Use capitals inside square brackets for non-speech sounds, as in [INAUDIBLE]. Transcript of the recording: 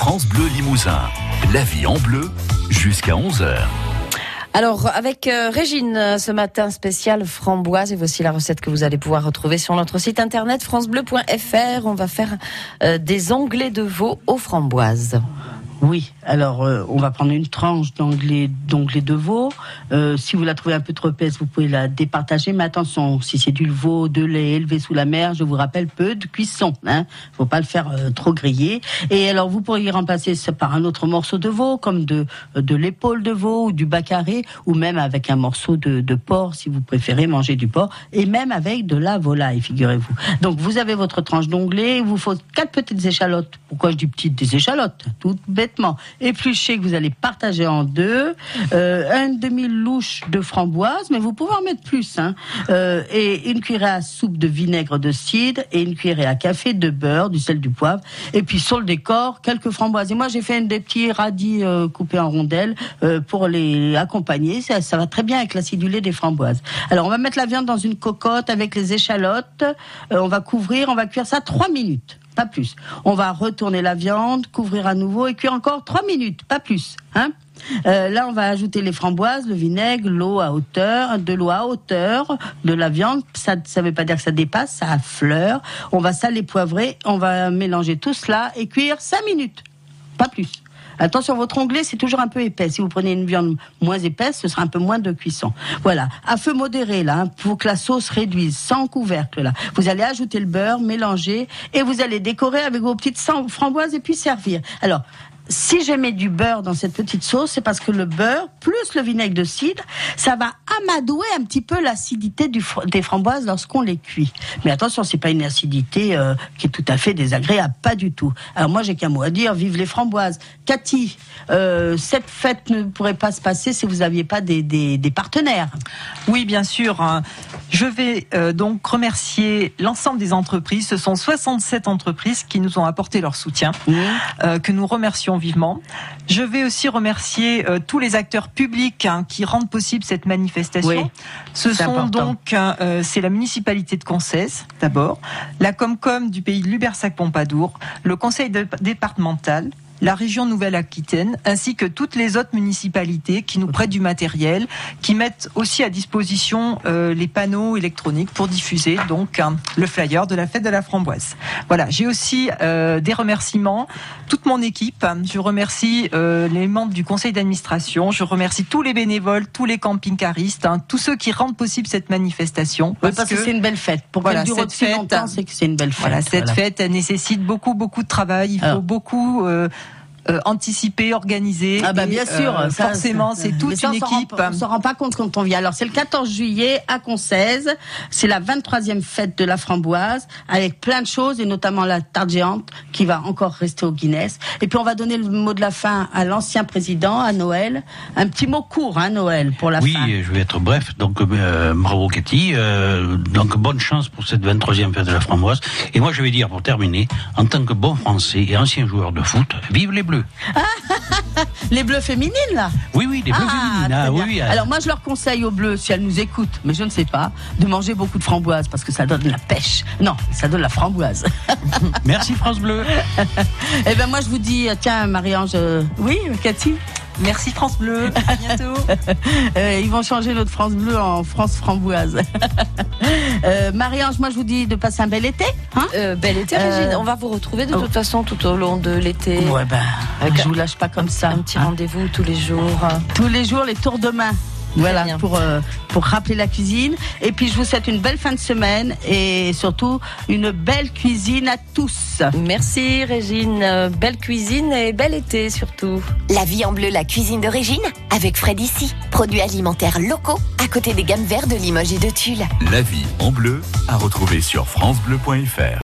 France Bleu Limousin. La vie en bleu jusqu'à 11h. Alors, avec euh, Régine, euh, ce matin spécial framboise, et voici la recette que vous allez pouvoir retrouver sur notre site internet francebleu.fr. On va faire euh, des onglets de veau aux framboises. Oui, alors euh, on va prendre une tranche d'onglet d'onglet de veau. Euh, si vous la trouvez un peu trop épaisse, vous pouvez la départager. Mais attention, si c'est du veau de lait élevé sous la mer, je vous rappelle peu de cuisson. Hein, faut pas le faire euh, trop griller. Et alors vous pourriez remplacer ça par un autre morceau de veau, comme de de l'épaule de veau ou du bacaré, ou même avec un morceau de, de porc si vous préférez manger du porc, et même avec de la volaille, figurez-vous. Donc vous avez votre tranche d'onglet. Il vous faut quatre petites échalotes. Pourquoi je dis petites des échalotes? Toutes épluchées que vous allez partager en deux, euh, une demi-louche de framboise, mais vous pouvez en mettre plus, hein, euh, et une cuillère à soupe de vinaigre de cidre et une cuillère à café de beurre, du sel, du poivre, et puis sur le décor quelques framboises. Et moi j'ai fait une, des petits radis euh, coupés en rondelles pour les accompagner. Ça, ça va très bien avec l'acidulé des framboises. Alors on va mettre la viande dans une cocotte avec les échalotes. On va couvrir, on va cuire ça trois minutes pas plus. On va retourner la viande, couvrir à nouveau et cuire encore trois minutes, pas plus. Hein euh, là, on va ajouter les framboises, le vinaigre, l'eau à hauteur, de l'eau à hauteur de la viande. Ça ne veut pas dire que ça dépasse, ça affleure. On va saler, poivrer, on va mélanger tout cela et cuire cinq minutes, pas plus. Attention, votre onglet, c'est toujours un peu épais. Si vous prenez une viande moins épaisse, ce sera un peu moins de cuisson. Voilà. À feu modéré, là, hein, pour que la sauce réduise, sans couvercle, là. Vous allez ajouter le beurre, mélanger, et vous allez décorer avec vos petites framboises et puis servir. Alors, si je mets du beurre dans cette petite sauce, c'est parce que le beurre, plus le vinaigre de cidre, ça va amadouer un petit peu l'acidité des framboises lorsqu'on les cuit. Mais attention, c'est pas une acidité euh, qui est tout à fait désagréable, pas du tout. Alors moi, j'ai qu'un mot à dire, vive les framboises. Cathy, euh, cette fête ne pourrait pas se passer si vous n'aviez pas des, des, des partenaires. Oui, bien sûr. hein. Je vais euh, donc remercier l'ensemble des entreprises. Ce sont 67 entreprises qui nous ont apporté leur soutien, euh, que nous remercions vivement. Je vais aussi remercier euh, tous les acteurs publics hein, qui rendent possible cette manifestation. Oui, Ce c'est sont important. donc, hein, euh, c'est la municipalité de Concès d'abord, la Comcom du pays de Lubersac-Pompadour, le conseil de- départemental, la région Nouvelle-Aquitaine, ainsi que toutes les autres municipalités qui nous prêtent du matériel, qui mettent aussi à disposition euh, les panneaux électroniques pour diffuser donc hein, le flyer de la fête de la framboise. Voilà, j'ai aussi euh, des remerciements, toute mon équipe. Je remercie euh, les membres du conseil d'administration, je remercie tous les bénévoles, tous les camping-caristes, hein, tous ceux qui rendent possible cette manifestation. Oui, parce que, c'est une belle fête. Pour Voilà, dure cette fête- c'est que c'est une belle fête. Voilà, cette Voilà. fête elle nécessite beaucoup, beaucoup de travail. Il faut Alors. beaucoup euh, anticiper, organiser. Ah bah Et, bien sûr, euh, ça, forcément, c'est toute ça, une on rend équipe. pas- On s'en rend pas compte quand on vient. Alors c'est le 14 juillet à Concès, c'est la 23e fête de la framboise avec plein de choses et notamment la tarte géante qui va encore rester au Guinness. Et puis on va donner le mot de la fin à l'ancien président, à Noël. Un petit mot court, hein, Noël, pour la Oui, fin. je vais être bref. Donc, euh, bravo Cathy. Euh, donc, bonne chance pour cette 23e fête de la framboise. Et moi, je vais dire, pour terminer, en tant que bon Français et ancien joueur de foot, vive les Bleus. [LAUGHS] Les bleus féminines là. Oui, oui, les Bleus féminines. Ah, bien. oui, oui. Alors moi je leur conseille aux bleus, si elles nous écoutent, mais je ne sais pas, de manger beaucoup de framboises parce que ça donne la pêche. Non, ça donne la framboise. [LAUGHS] Merci France Bleu. [LAUGHS] Eh ben moi je vous dis, tiens Marie-Ange, euh, oui Cathy, Merci France Bleu. À bientôt. Euh, ils vont changer notre France bleue en France framboise. Euh, Marie-Ange, moi je vous dis de passer un bel été. Hein Euh, bel été, Euh, Régine. On va vous retrouver de oh. toute façon tout au long de l'été. ouais ben, je vous lâche pas comme ça. Un petit hein. rendez-vous tous les jours. Tous les jours les tours de main. Voilà pour euh, pour rappeler la cuisine et puis je vous souhaite une belle fin de semaine et surtout une belle cuisine à tous. Merci Régine. Euh, Belle cuisine et bel été surtout. La vie en bleu, la cuisine de Régine, avec Fred ici. Produits alimentaires locaux, à côté des gammes vertes de Limoges et de Tulle. La vie en bleu à retrouver sur francebleu.fr.